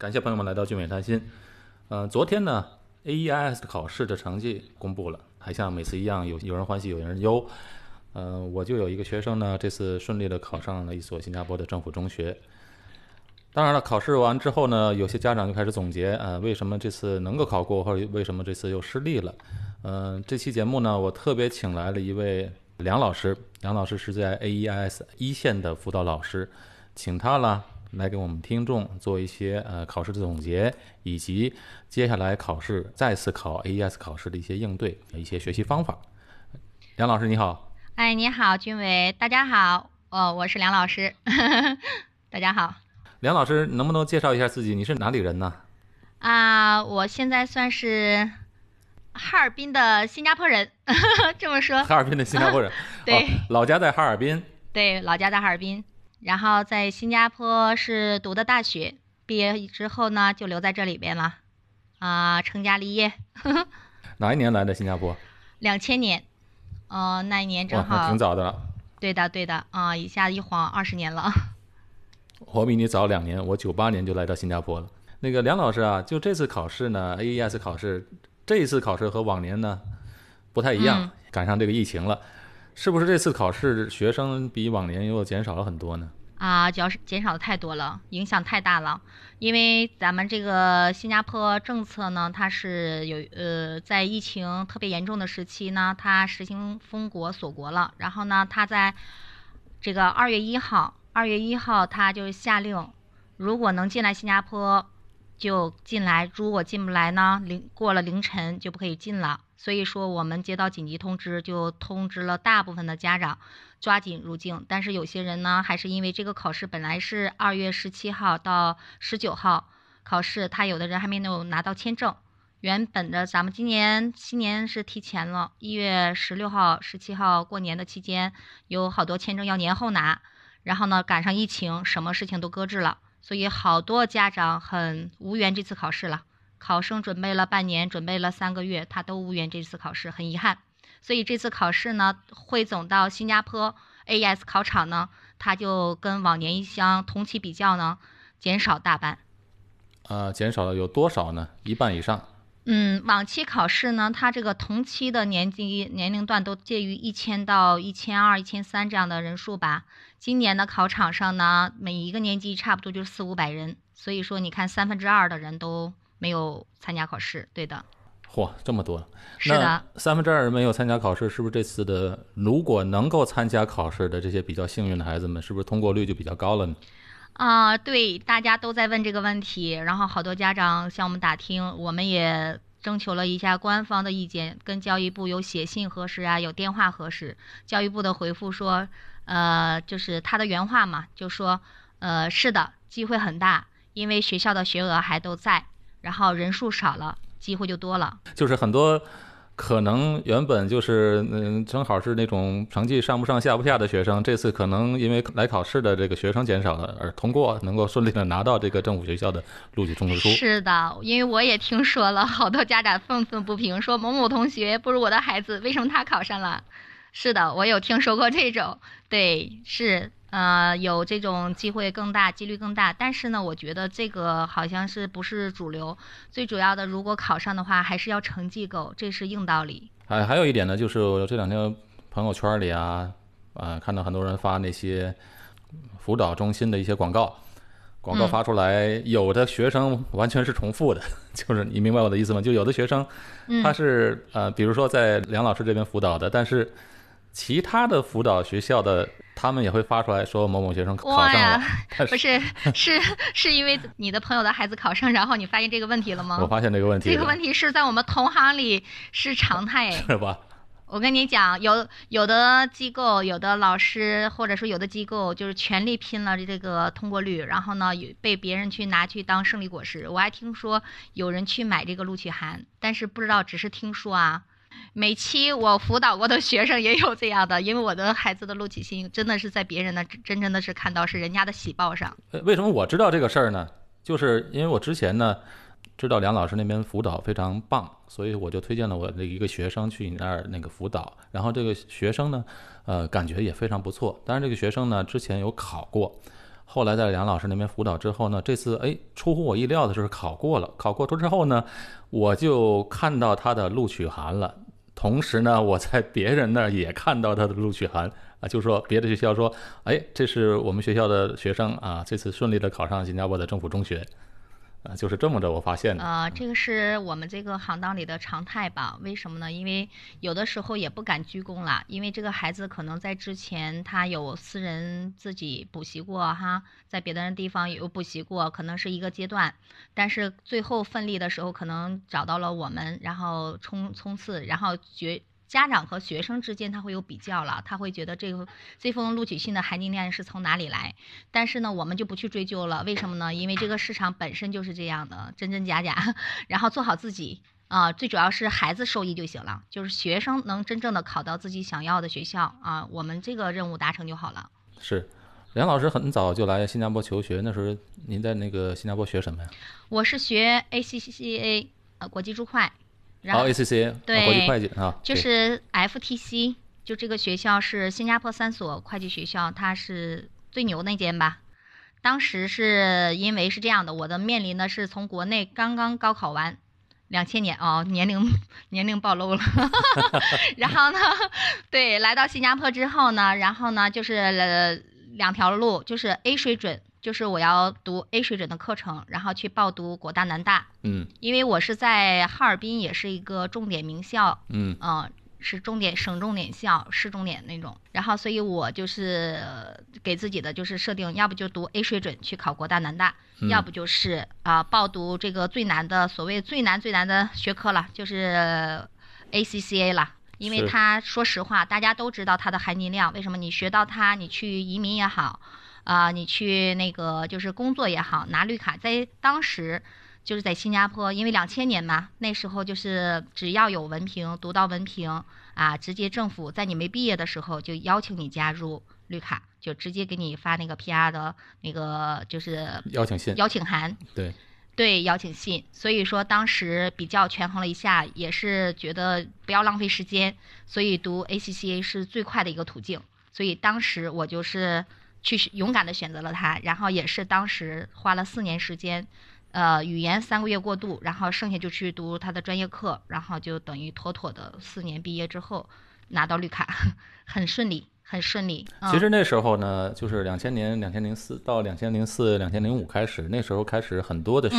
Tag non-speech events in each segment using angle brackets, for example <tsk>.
感谢朋友们来到聚美谈心。呃，昨天呢，AEIS 考试的成绩公布了，还像每次一样，有有人欢喜有人忧。呃，我就有一个学生呢，这次顺利的考上了一所新加坡的政府中学。当然了，考试完之后呢，有些家长就开始总结，呃，为什么这次能够考过，或者为什么这次又失利了？嗯，这期节目呢，我特别请来了一位梁老师，梁老师是在 AEIS 一线的辅导老师，请他了。来给我们听众做一些呃考试的总结，以及接下来考试再次考 AES 考试的一些应对、一些学习方法。梁老师你好，哎，你好，军伟，大家好，哦，我是梁老师，<laughs> 大家好。梁老师能不能介绍一下自己？你是哪里人呢？啊，我现在算是哈尔滨的新加坡人，<laughs> 这么说。哈尔滨的新加坡人，<laughs> 对，老家在哈尔滨。对，老家在哈尔滨。然后在新加坡是读的大学，毕业之后呢就留在这里边了，啊，成家立业。<laughs> 哪一年来的新加坡？两千年，哦，那一年正好。挺早的了。对的，对的，啊，一下一晃二十年了。<laughs> 我比你早两年，我九八年就来到新加坡了。那个梁老师啊，就这次考试呢，AES 考试，这一次考试和往年呢不太一样，赶上这个疫情了。是不是这次考试学生比往年又减少了很多呢？啊，主要是减少的太多了，影响太大了。因为咱们这个新加坡政策呢，它是有呃，在疫情特别严重的时期呢，它实行封国锁国了。然后呢，它在这个二月一号，二月一号它就下令，如果能进来新加坡就进来，如果进不来呢，凌过了凌晨就不可以进了。所以说，我们接到紧急通知，就通知了大部分的家长，抓紧入境。但是有些人呢，还是因为这个考试本来是二月十七号到十九号考试，他有的人还没有拿到签证。原本的咱们今年新年是提前了，一月十六号、十七号过年的期间，有好多签证要年后拿。然后呢，赶上疫情，什么事情都搁置了，所以好多家长很无缘这次考试了。考生准备了半年，准备了三个月，他都无缘这次考试，很遗憾。所以这次考试呢，汇总到新加坡 AES 考场呢，它就跟往年一相同期比较呢，减少大半。呃，减少了有多少呢？一半以上。嗯，往期考试呢，它这个同期的年纪年龄段都介于一千到一千二、一千三这样的人数吧。今年的考场上呢，每一个年级差不多就四五百人，所以说你看三分之二的人都。没有参加考试，对的。嚯，这么多！是的，三分之二人没有参加考试，是不是这次的如果能够参加考试的这些比较幸运的孩子们，是不是通过率就比较高了呢？啊，对，大家都在问这个问题，然后好多家长向我们打听，我们也征求了一下官方的意见，跟教育部有写信核实啊，有电话核实。教育部的回复说，呃，就是他的原话嘛，就说，呃，是的，机会很大，因为学校的学额还都在。然后人数少了，机会就多了。就是很多可能原本就是嗯，正好是那种成绩上不上下不下的学生，这次可能因为来考试的这个学生减少了，而通过能够顺利的拿到这个政府学校的录取通知书。是的，因为我也听说了好多家长愤愤不平，说某某同学不如我的孩子，为什么他考上了？是的，我有听说过这种，对，是。呃，有这种机会更大，几率更大，但是呢，我觉得这个好像是不是主流。最主要的，如果考上的话，还是要成绩够，这是硬道理。还还有一点呢，就是我这两天朋友圈里啊，啊，看到很多人发那些辅导中心的一些广告，广告发出来，有的学生完全是重复的，<laughs> 就是你明白我的意思吗？就有的学生他是呃，比如说在梁老师这边辅导的，但是其他的辅导学校的。他们也会发出来说某某学生考上了，<laughs> 不是是是因为你的朋友的孩子考上，然后你发现这个问题了吗？我发现这个问题，这个问题是在我们同行里是常态，是吧？我跟你讲，有有的机构、有的老师或者说有的机构就是全力拼了这个通过率，然后呢被别人去拿去当胜利果实。我还听说有人去买这个录取函，但是不知道，只是听说啊。每期我辅导过的学生也有这样的，因为我的孩子的录取信真的是在别人的真真的是看到是人家的喜报上。为什么我知道这个事儿呢？就是因为我之前呢知道梁老师那边辅导非常棒，所以我就推荐了我的一个学生去你那儿那个辅导。然后这个学生呢，呃，感觉也非常不错。当然这个学生呢之前有考过，后来在梁老师那边辅导之后呢，这次哎出乎我意料的就是考过了。考过之后呢，我就看到他的录取函了。同时呢，我在别人那儿也看到他的录取函 <laughs> 啊，就说别的学校说，哎，这是我们学校的学生啊，这次顺利的考上新加坡的政府中学。啊，就是这么着，我发现的。呃，这个是我们这个行当里的常态吧？为什么呢？因为有的时候也不敢鞠躬了，因为这个孩子可能在之前他有私人自己补习过哈，在别的人地方有补习过，可能是一个阶段，但是最后奋力的时候可能找到了我们，然后冲冲刺，然后决。家长和学生之间他会有比较了，他会觉得这个这封录取信的含金量是从哪里来？但是呢，我们就不去追究了。为什么呢？因为这个市场本身就是这样的，真真假假。<laughs> 然后做好自己啊，最主要是孩子受益就行了，就是学生能真正的考到自己想要的学校啊，我们这个任务达成就好了。是，梁老师很早就来新加坡求学，那时候您在那个新加坡学什么呀？我是学 ACCA 呃国际注会。哦，ACCA 对，国际会计啊，就是 FTC，就这个学校是新加坡三所会计学校，它是最牛那间吧。当时是因为是这样的，我的面临的是从国内刚刚高考完，两千年哦，年龄年龄暴露了。<laughs> 然后呢，对，来到新加坡之后呢，然后呢就是两条路，就是 A 水准。就是我要读 A 水准的课程，然后去报读国大南大。嗯，因为我是在哈尔滨，也是一个重点名校。嗯，是重点省重点校，市重点那种。然后，所以我就是给自己的就是设定，要不就读 A 水准去考国大南大，要不就是啊报读这个最难的所谓最难最难的学科了，就是 ACCA 了。因为它说实话，大家都知道它的含金量。为什么你学到它，你去移民也好。啊，你去那个就是工作也好，拿绿卡，在当时就是在新加坡，因为两千年嘛，那时候就是只要有文凭，读到文凭啊，直接政府在你没毕业的时候就邀请你加入绿卡，就直接给你发那个 PR 的那个就是邀请信、邀请函。对，对，邀请信。所以说当时比较权衡了一下，也是觉得不要浪费时间，所以读 ACCA 是最快的一个途径。所以当时我就是。去勇敢的选择了它，然后也是当时花了四年时间，呃，语言三个月过渡，然后剩下就去读他的专业课，然后就等于妥妥的四年毕业之后拿到绿卡，<laughs> 很顺利，很顺利。其实那时候呢，就是两千年、两千零四到两千零四、两千零五开始，那时候开始很多的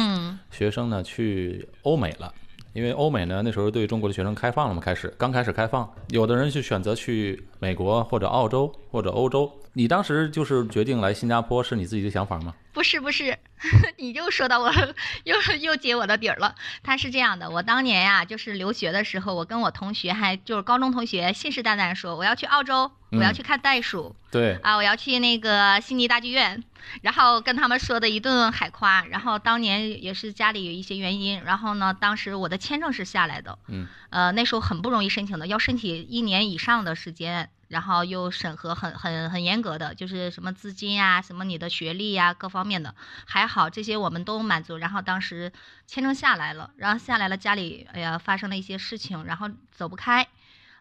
学生呢去欧美了。因为欧美呢，那时候对中国的学生开放了嘛，开始刚开始开放，有的人就选择去美国或者澳洲或者欧洲。你当时就是决定来新加坡，是你自己的想法吗？不是不是，<laughs> 你又说到我，又又揭我的底儿了。他是这样的，我当年呀，就是留学的时候，我跟我同学还就是高中同学，信誓旦旦说我要去澳洲，我要去看袋鼠，对啊，我要去那个悉尼大剧院，然后跟他们说的一顿海夸。然后当年也是家里有一些原因，然后呢，当时我的签证是下来的，嗯，呃，那时候很不容易申请的，要申请一年以上的时间。然后又审核很很很严格的，就是什么资金啊，什么你的学历呀，各方面的还好，这些我们都满足。然后当时签证下来了，然后下来了，家里哎呀发生了一些事情，然后走不开，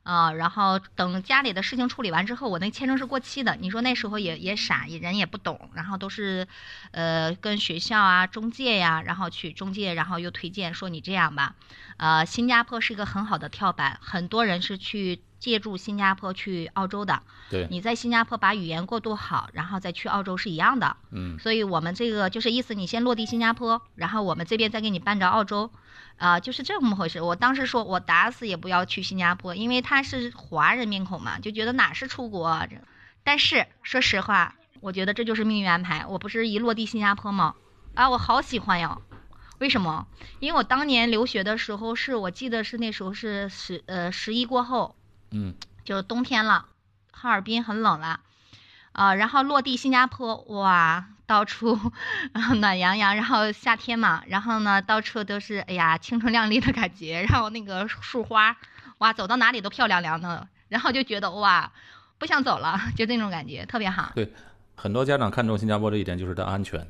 啊，然后等家里的事情处理完之后，我那签证是过期的。你说那时候也也傻，也人也不懂，然后都是，呃，跟学校啊、中介呀，然后去中介，然后又推荐说你这样吧，呃，新加坡是一个很好的跳板，很多人是去。借助新加坡去澳洲的，对，你在新加坡把语言过渡好，然后再去澳洲是一样的。嗯，所以我们这个就是意思，你先落地新加坡，然后我们这边再给你办着澳洲，啊，就是这么回事。我当时说我打死也不要去新加坡，因为他是华人面孔嘛，就觉得哪是出国。但是说实话，我觉得这就是命运安排。我不是一落地新加坡吗？啊，我好喜欢呀。为什么？因为我当年留学的时候，是我记得是那时候是十呃十一过后。嗯，就冬天了，哈尔滨很冷了，啊，然后落地新加坡，哇，到处 <laughs> 暖洋洋，然后夏天嘛，然后呢，到处都是哎呀青春靓丽的感觉，<laughs> 然后那个树花，哇，走到哪里都漂亮亮的，然后就觉得哇，不想走了，<laughs> 就那种感觉特别好。对，很多家长看重新加坡这一点就是它安全。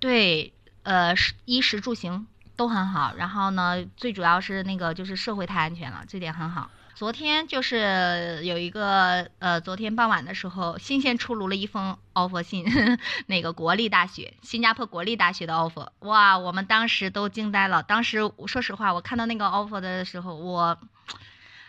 对，呃，衣食住行都很好，然后呢，最主要是那个就是社会太安全了，这点很好。昨天就是有一个呃，昨天傍晚的时候，新鲜出炉了一封 offer 信，<laughs> 那个国立大学，新加坡国立大学的 offer，哇，我们当时都惊呆了。当时说实话，我看到那个 offer 的时候，我，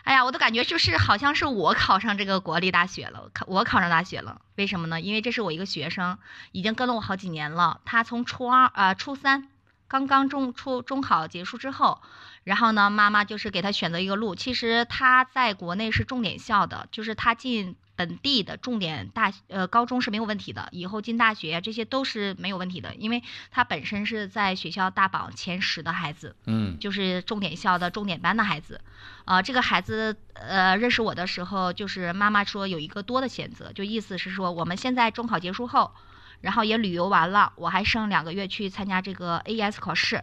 哎呀，我都感觉就是好像是我考上这个国立大学了，考我考上大学了。为什么呢？因为这是我一个学生，已经跟了我好几年了。他从初二啊，初三刚刚中初中考结束之后。然后呢，妈妈就是给他选择一个路。其实他在国内是重点校的，就是他进本地的重点大呃高中是没有问题的，以后进大学这些都是没有问题的，因为他本身是在学校大榜前十的孩子，嗯，就是重点校的重点班的孩子。啊，这个孩子呃认识我的时候，就是妈妈说有一个多的选择，就意思是说我们现在中考结束后，然后也旅游完了，我还剩两个月去参加这个 AES 考试。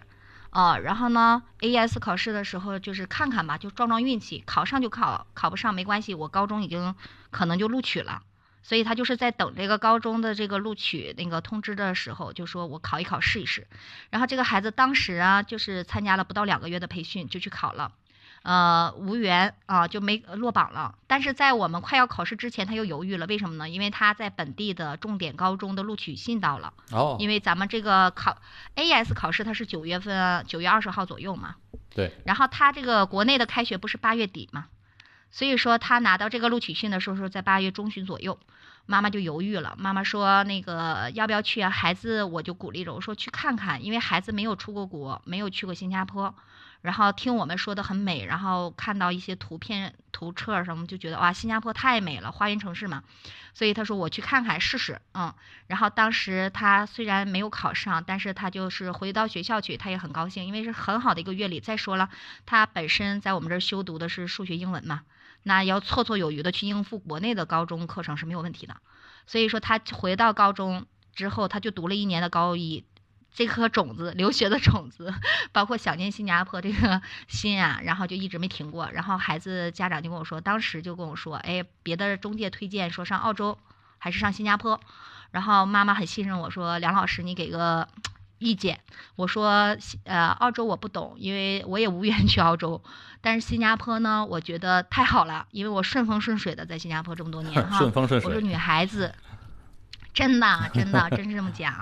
啊，然后呢，AES 考试的时候就是看看吧，就撞撞运气，考上就考，考不上没关系，我高中已经可能就录取了，所以他就是在等这个高中的这个录取那个通知的时候，就说我考一考试一试。然后这个孩子当时啊，就是参加了不到两个月的培训就去考了。呃，无缘啊，就没落榜了。但是在我们快要考试之前，他又犹豫了。为什么呢？因为他在本地的重点高中的录取信到了。哦。因为咱们这个考 AES 考试，它是九月份，九月二十号左右嘛。对。然后他这个国内的开学不是八月底嘛？所以说他拿到这个录取信的时候是在八月中旬左右。妈妈就犹豫了。妈妈说：“那个要不要去啊？”孩子我就鼓励着我说：“去看看，因为孩子没有出过国，没有去过新加坡。”然后听我们说的很美，然后看到一些图片、图册什么，就觉得哇，新加坡太美了，花园城市嘛。所以他说我去看看试试，嗯。然后当时他虽然没有考上，但是他就是回到学校去，他也很高兴，因为是很好的一个阅历。再说了，他本身在我们这儿修读的是数学、英文嘛，那要绰绰有余的去应付国内的高中课程是没有问题的。所以说他回到高中之后，他就读了一年的高一。这颗种子，<laughs> 留学的种子，包括想念新加坡这个 <laughs> 心啊，然后就一直没停过。然后孩子家长就跟我说，当时就跟我说，哎，别的中介推荐说上澳洲还是上新加坡。然后妈妈很信任我说，梁老师你给个 <tsk> 意见。我说，呃，澳洲我不懂，因为我也无缘去澳洲。但是新加坡呢，我觉得太好了，因为我顺风顺水的在新加坡这么多年 <laughs> 哈。顺风顺水。我说女孩子。真的，真的，<laughs> 真是这么讲。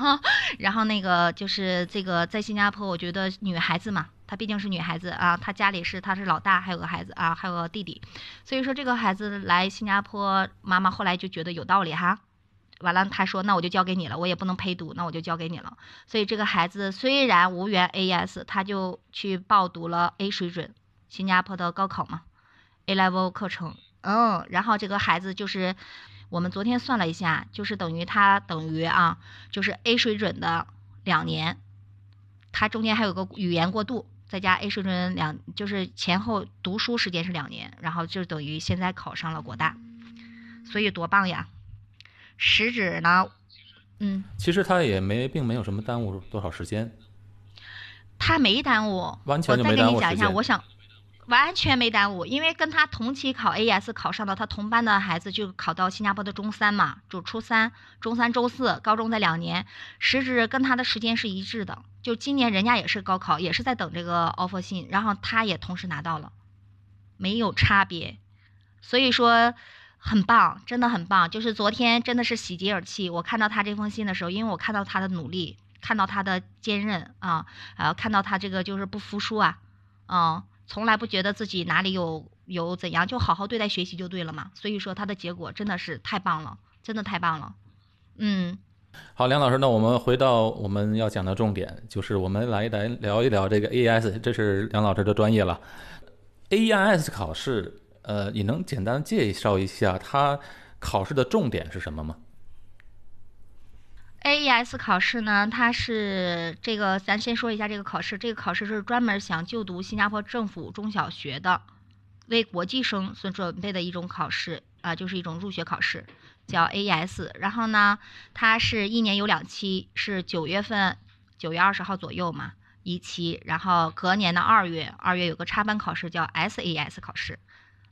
<laughs> 然后那个就是这个，在新加坡，我觉得女孩子嘛，她毕竟是女孩子啊，她家里是她是老大，还有个孩子啊，还有个弟弟，所以说这个孩子来新加坡，妈妈后来就觉得有道理哈。完了，她说那我就交给你了，我也不能陪读，那我就交给你了。所以这个孩子虽然无缘 AES，他就去报读了 A 水准新加坡的高考嘛，A level 课程。嗯，然后这个孩子就是。我们昨天算了一下，就是等于他等于啊，就是 A 水准的两年，他中间还有个语言过渡，再加 A 水准两，就是前后读书时间是两年，然后就等于现在考上了国大，所以多棒呀！实质呢，嗯，其实他也没并没有什么耽误多少时间，他没耽误，完全就没耽误我再跟你讲一下，我想。完全没耽误，因为跟他同期考 AS 考上的他同班的孩子就考到新加坡的中三嘛，就初三、中三、周四，高中在两年，实质跟他的时间是一致的。就今年人家也是高考，也是在等这个 offer 信，然后他也同时拿到了，没有差别，所以说很棒，真的很棒。就是昨天真的是喜极而泣，我看到他这封信的时候，因为我看到他的努力，看到他的坚韧啊，啊，看到他这个就是不服输啊，嗯。从来不觉得自己哪里有有怎样，就好好对待学习就对了嘛。所以说他的结果真的是太棒了，真的太棒了。嗯，好，梁老师，那我们回到我们要讲的重点，就是我们来来聊一聊这个 AES，这是梁老师的专业了。AES 考试，呃，你能简单介绍一下它考试的重点是什么吗？AES 考试呢，它是这个，咱先说一下这个考试。这个考试是专门想就读新加坡政府中小学的，为国际生所准备的一种考试啊，就是一种入学考试，叫 AES。然后呢，它是一年有两期，是九月份，九月二十号左右嘛一期，然后隔年的二月，二月有个插班考试叫 SAS 考试，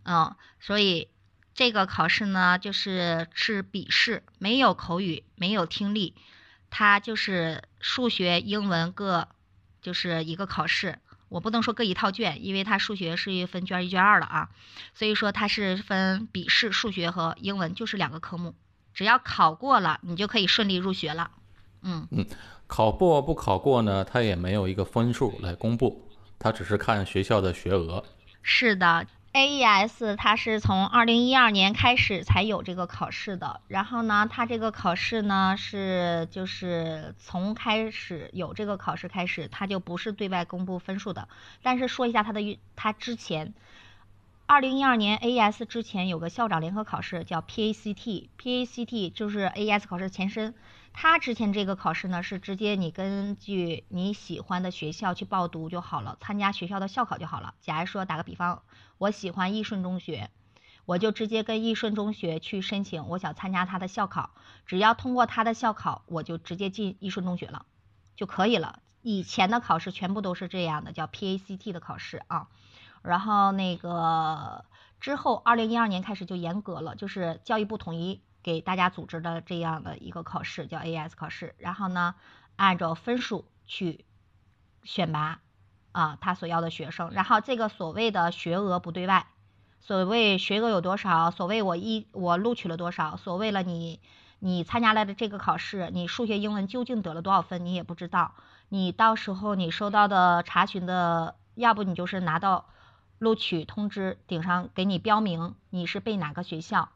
嗯，所以。这个考试呢，就是是笔试，没有口语，没有听力，它就是数学、英文各，就是一个考试。我不能说各一套卷，因为它数学是分卷一卷二的啊，所以说它是分笔试数学和英文，就是两个科目，只要考过了，你就可以顺利入学了。嗯嗯，考过不考过呢？它也没有一个分数来公布，它只是看学校的学额。是的，AES 它是从二零一二年开始才有这个考试的。然后呢，它这个考试呢是就是从开始有这个考试开始，它就不是对外公布分数的。但是说一下它的，它之前二零一二年 AES 之前有个校长联合考试叫 PACT，PACT 就是 AES 考试前身。他之前这个考试呢，是直接你根据你喜欢的学校去报读就好了，参加学校的校考就好了。假如说打个比方，我喜欢易顺中学，我就直接跟易顺中学去申请，我想参加他的校考，只要通过他的校考，我就直接进易顺中学了，就可以了。以前的考试全部都是这样的，叫 PACT 的考试啊。然后那个之后，二零一二年开始就严格了，就是教育部统一。给大家组织的这样的一个考试叫 AS 考试，然后呢，按照分数去选拔啊他所要的学生，然后这个所谓的学额不对外，所谓学额有多少，所谓我一我录取了多少，所谓了你你参加了的这个考试，你数学英文究竟得了多少分，你也不知道，你到时候你收到的查询的，要不你就是拿到录取通知顶上给你标明你是被哪个学校。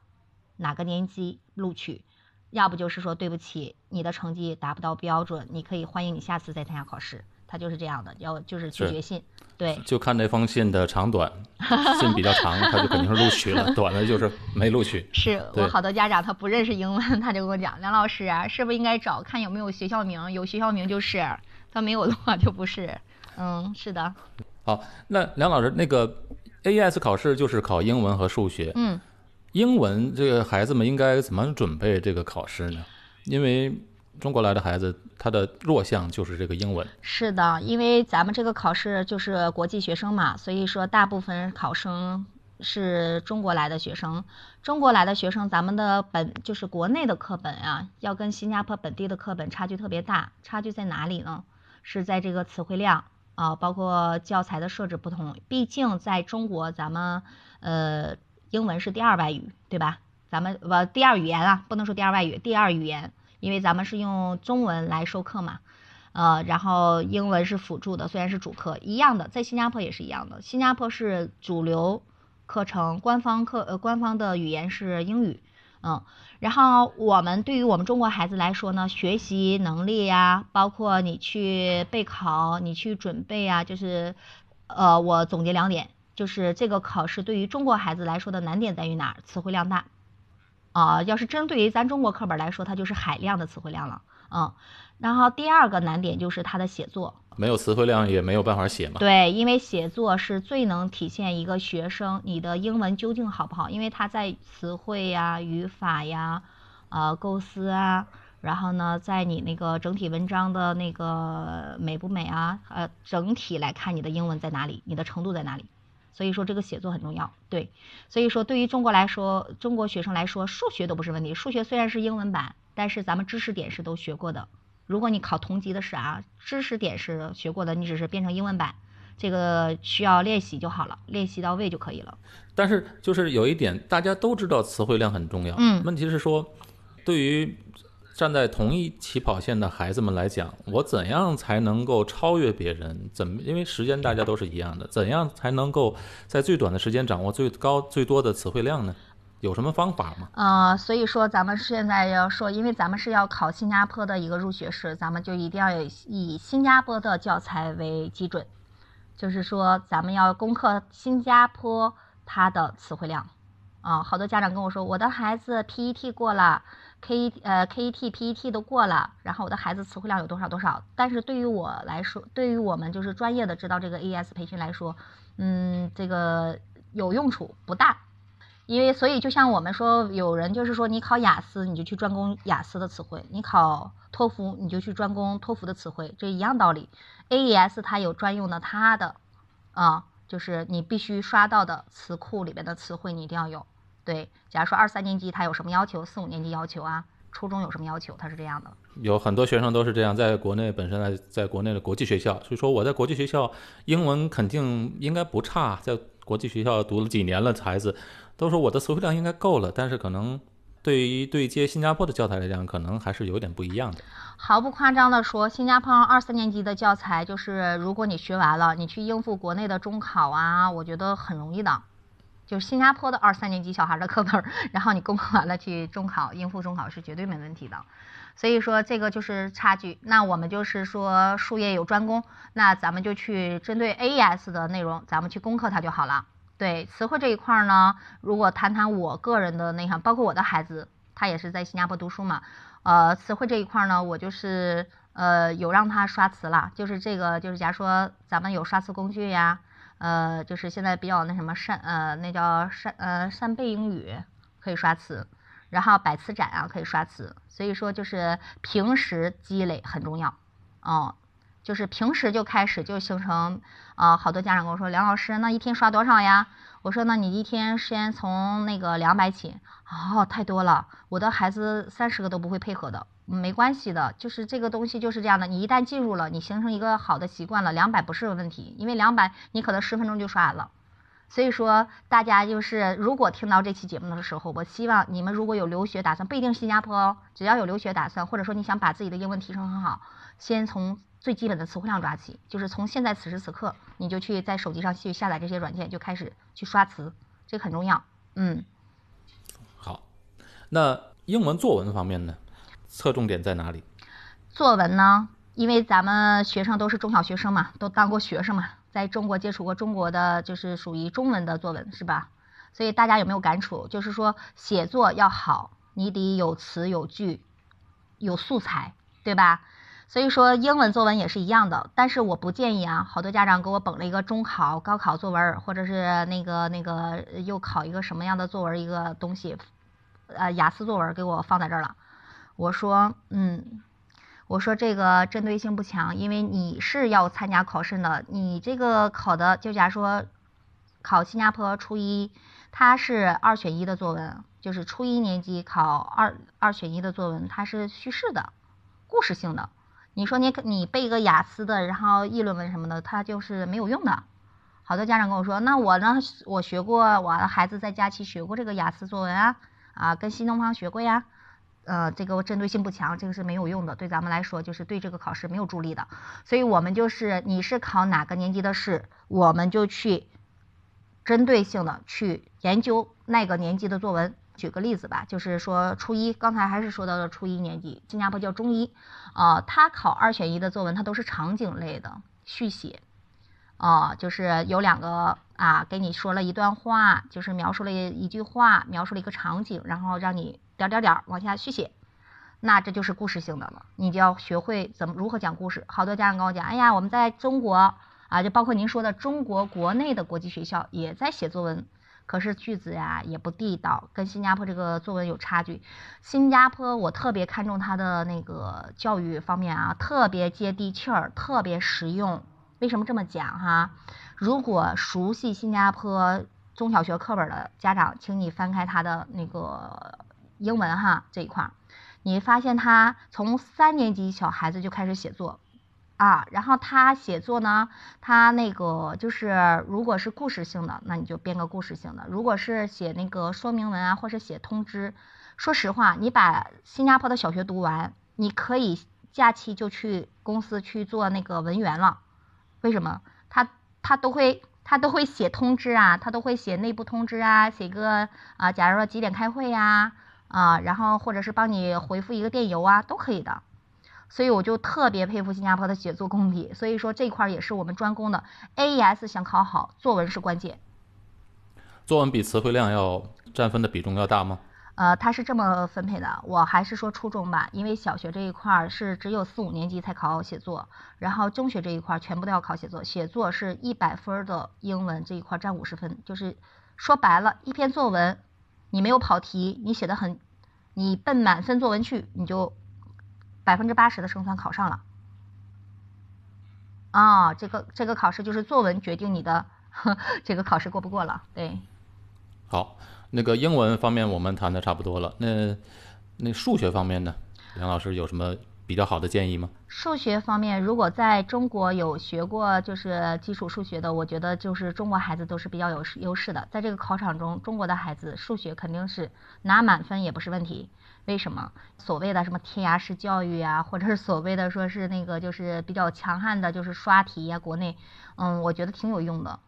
哪个年级录取？要不就是说对不起，你的成绩达不到标准，你可以欢迎你下次再参加考试。他就是这样的，要就是拒绝信。对，就看那封信的长短，信比较长，他就肯定是录取了；短的就是没录取。<laughs> 是我好多家长他不认识英文，他就跟我讲：“梁老师啊，是不是应该找看有没有学校名？有学校名就是，他没有的话就不是。”嗯，是的。好，那梁老师，那个 AES 考试就是考英文和数学。嗯。英文这个孩子们应该怎么准备这个考试呢？因为中国来的孩子，他的弱项就是这个英文。是的，因为咱们这个考试就是国际学生嘛，所以说大部分考生是中国来的学生。中国来的学生，咱们的本就是国内的课本啊，要跟新加坡本地的课本差距特别大。差距在哪里呢？是在这个词汇量啊，包括教材的设置不同。毕竟在中国，咱们呃。英文是第二外语，对吧？咱们不第二语言啊，不能说第二外语，第二语言，因为咱们是用中文来授课嘛，呃，然后英文是辅助的，虽然是主课，一样的，在新加坡也是一样的。新加坡是主流课程，官方课呃官方的语言是英语，嗯，然后我们对于我们中国孩子来说呢，学习能力呀，包括你去备考，你去准备啊，就是，呃，我总结两点。就是这个考试对于中国孩子来说的难点在于哪儿？词汇量大，啊，要是针对于咱中国课本来说，它就是海量的词汇量了，嗯。然后第二个难点就是它的写作，没有词汇量也没有办法写嘛。对，因为写作是最能体现一个学生你的英文究竟好不好，因为他在词汇呀、语法呀、呃构思啊，然后呢，在你那个整体文章的那个美不美啊，呃，整体来看你的英文在哪里，你的程度在哪里。所以说这个写作很重要，对，所以说对于中国来说，中国学生来说，数学都不是问题。数学虽然是英文版，但是咱们知识点是都学过的。如果你考同级的试啊，知识点是学过的，你只是变成英文版，这个需要练习就好了，练习到位就可以了。但是就是有一点，大家都知道词汇量很重要，嗯，问题是说，对于。站在同一起跑线的孩子们来讲，我怎样才能够超越别人？怎么？因为时间大家都是一样的，怎样才能够在最短的时间掌握最高最多的词汇量呢？有什么方法吗？啊，所以说咱们现在要说，因为咱们是要考新加坡的一个入学试，咱们就一定要以新加坡的教材为基准，就是说咱们要攻克新加坡它的词汇量。啊，好多家长跟我说，我的孩子 PET 过了。K 呃 KET PET 都过了，然后我的孩子词汇量有多少多少？但是对于我来说，对于我们就是专业的知道这个 A E S 培训来说，嗯，这个有用处不大，因为所以就像我们说，有人就是说你考雅思你就去专攻雅思的词汇，你考托福你就去专攻托福的词汇，这一样道理。AES 它有专用的它的啊，就是你必须刷到的词库里边的词汇你一定要有。对，假如说二三年级他有什么要求，四五年级要求啊，初中有什么要求，他是这样的。有很多学生都是这样，在国内本身在在国内的国际学校，所以说我在国际学校英文肯定应该不差，在国际学校读了几年了，孩子都说我的词汇量应该够了，但是可能对于对接新加坡的教材来讲，可能还是有点不一样的。毫不夸张的说，新加坡二三年级的教材，就是如果你学完了，你去应付国内的中考啊，我觉得很容易的。就是新加坡的二三年级小孩的课本，然后你攻克完了去中考应付中考是绝对没问题的。所以说这个就是差距。那我们就是说术业有专攻，那咱们就去针对 AES 的内容，咱们去攻克它就好了。对词汇这一块呢，如果谈谈我个人的内涵，包括我的孩子，他也是在新加坡读书嘛。呃，词汇这一块呢，我就是呃有让他刷词了，就是这个就是假如说咱们有刷词工具呀。呃，就是现在比较那什么扇呃，那叫扇呃扇贝英语可以刷词，然后百词斩啊可以刷词，所以说就是平时积累很重要，哦，就是平时就开始就形成啊，好多家长跟我说，梁老师那一天刷多少呀？我说那你一天先从那个两百起，哦，太多了，我的孩子三十个都不会配合的。没关系的，就是这个东西就是这样的。你一旦进入了，你形成一个好的习惯了，两百不是个问题，因为两百你可能十分钟就刷完了。所以说，大家就是如果听到这期节目的时候，我希望你们如果有留学打算，不一定新加坡哦，只要有留学打算，或者说你想把自己的英文提升很好，先从最基本的词汇量抓起，就是从现在此时此刻，你就去在手机上去下载这些软件，就开始去刷词，这个很重要。嗯，好，那英文作文方面呢？侧重点在哪里？作文呢？因为咱们学生都是中小学生嘛，都当过学生嘛，在中国接触过中国的，就是属于中文的作文，是吧？所以大家有没有感触？就是说写作要好，你得有词有句，有素材，对吧？所以说英文作文也是一样的。但是我不建议啊，好多家长给我捧了一个中考、高考作文，或者是那个那个又考一个什么样的作文一个东西，呃，雅思作文给我放在这儿了。我说，嗯，我说这个针对性不强，因为你是要参加考试的，你这个考的，就假如说考新加坡初一，它是二选一的作文，就是初一年级考二二选一的作文，它是叙事的，故事性的。你说你你背一个雅思的，然后议论文什么的，它就是没有用的。好多家长跟我说，那我呢，我学过，我的孩子在假期学过这个雅思作文啊，啊，跟新东方学过呀。呃，这个针对性不强，这个是没有用的，对咱们来说就是对这个考试没有助力的。所以我们就是你是考哪个年级的试，我们就去针对性的去研究那个年级的作文。举个例子吧，就是说初一，刚才还是说到了初一年级，新加坡叫中一，啊，他考二选一的作文，它都是场景类的续写，啊，就是有两个啊，给你说了一段话，就是描述了一句话，描述了一个场景，然后让你。点点点往下续写，那这就是故事性的了。你就要学会怎么如何讲故事。好多家长跟我讲，哎呀，我们在中国啊，就包括您说的中国国内的国际学校也在写作文，可是句子呀也不地道，跟新加坡这个作文有差距。新加坡我特别看重它的那个教育方面啊，特别接地气儿，特别实用。为什么这么讲哈？如果熟悉新加坡中小学课本的家长，请你翻开他的那个。英文哈这一块儿，你发现他从三年级小孩子就开始写作啊，然后他写作呢，他那个就是如果是故事性的，那你就编个故事性的；如果是写那个说明文啊，或者写通知，说实话，你把新加坡的小学读完，你可以假期就去公司去做那个文员了。为什么？他他都会他都会写通知啊，他都会写内部通知啊，写个啊，假如说几点开会呀？然后或者是帮你回复一个电邮啊，都可以的。所以我就特别佩服新加坡的写作功底。所以说这块也是我们专攻的。AES 想考好，作文是关键。作文比词汇量要占分的比重要大吗？呃，它是这么分配的。我还是说初中吧，因为小学这一块是只有四五年级才考写作，然后中学这一块全部都要考写作。写作是一百分的英文这一块占五十分，就是说白了，一篇作文。你没有跑题，你写的很，你奔满分作文去，你就百分之八十的胜算考上了。啊，这个这个考试就是作文决定你的这个考试过不过了。对。好，那个英文方面我们谈的差不多了。那那数学方面呢，梁老师有什么比较好的建议吗？数学方面，如果在中国有学过就是基础数学的，我觉得就是中国孩子都是比较有优势的。在这个考场中，中国的孩子数学肯定是拿满分也不是问题。为什么？所谓的什么填鸭式教育啊，或者是所谓的说是那个就是比较强悍的，就是刷题呀，国内，嗯，我觉得挺有用的。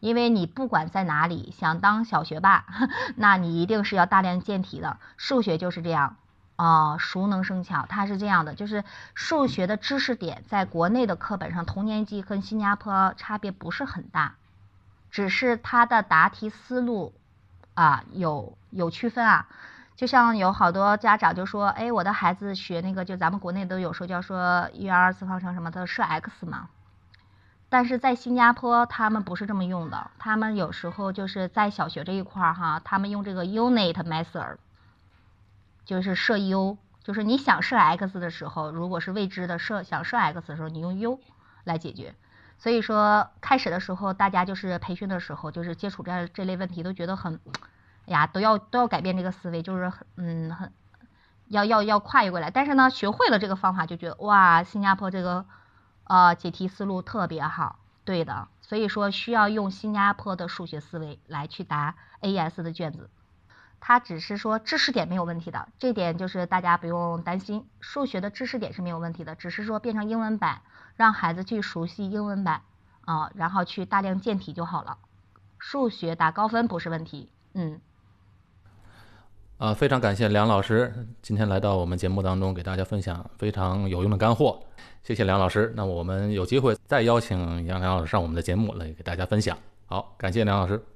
因为你不管在哪里想当小学霸，<laughs> 那你一定是要大量见题的。数学就是这样。啊，熟能生巧，它是这样的，就是数学的知识点在国内的课本上，同年级跟新加坡差别不是很大，只是它的答题思路啊有有区分啊。就像有好多家长就说，哎，我的孩子学那个，就咱们国内都有说叫说一元二次方程什么的设 x 嘛，但是在新加坡他们不是这么用的，他们有时候就是在小学这一块儿哈，他们用这个 unit method。就是设 u，就是你想设 x 的时候，如果是未知的设想设 x 的时候，你用 u 来解决。所以说开始的时候，大家就是培训的时候，就是接触这这类问题，都觉得很，哎呀，都要都要改变这个思维，就是很嗯很要要要跨越过来。但是呢，学会了这个方法，就觉得哇，新加坡这个呃解题思路特别好，对的。所以说需要用新加坡的数学思维来去答 AS 的卷子。他只是说知识点没有问题的，这点就是大家不用担心。数学的知识点是没有问题的，只是说变成英文版，让孩子去熟悉英文版啊，然后去大量见题就好了。数学打高分不是问题，嗯。啊，非常感谢梁老师今天来到我们节目当中，给大家分享非常有用的干货。谢谢梁老师，那我们有机会再邀请杨梁老师上我们的节目来给大家分享。好，感谢梁老师。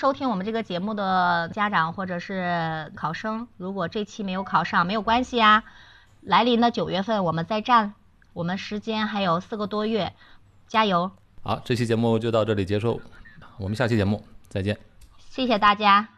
收听我们这个节目的家长或者是考生，如果这期没有考上，没有关系啊。来临的九月份我们再战，我们时间还有四个多月，加油！好，这期节目就到这里结束，我们下期节目再见。谢谢大家。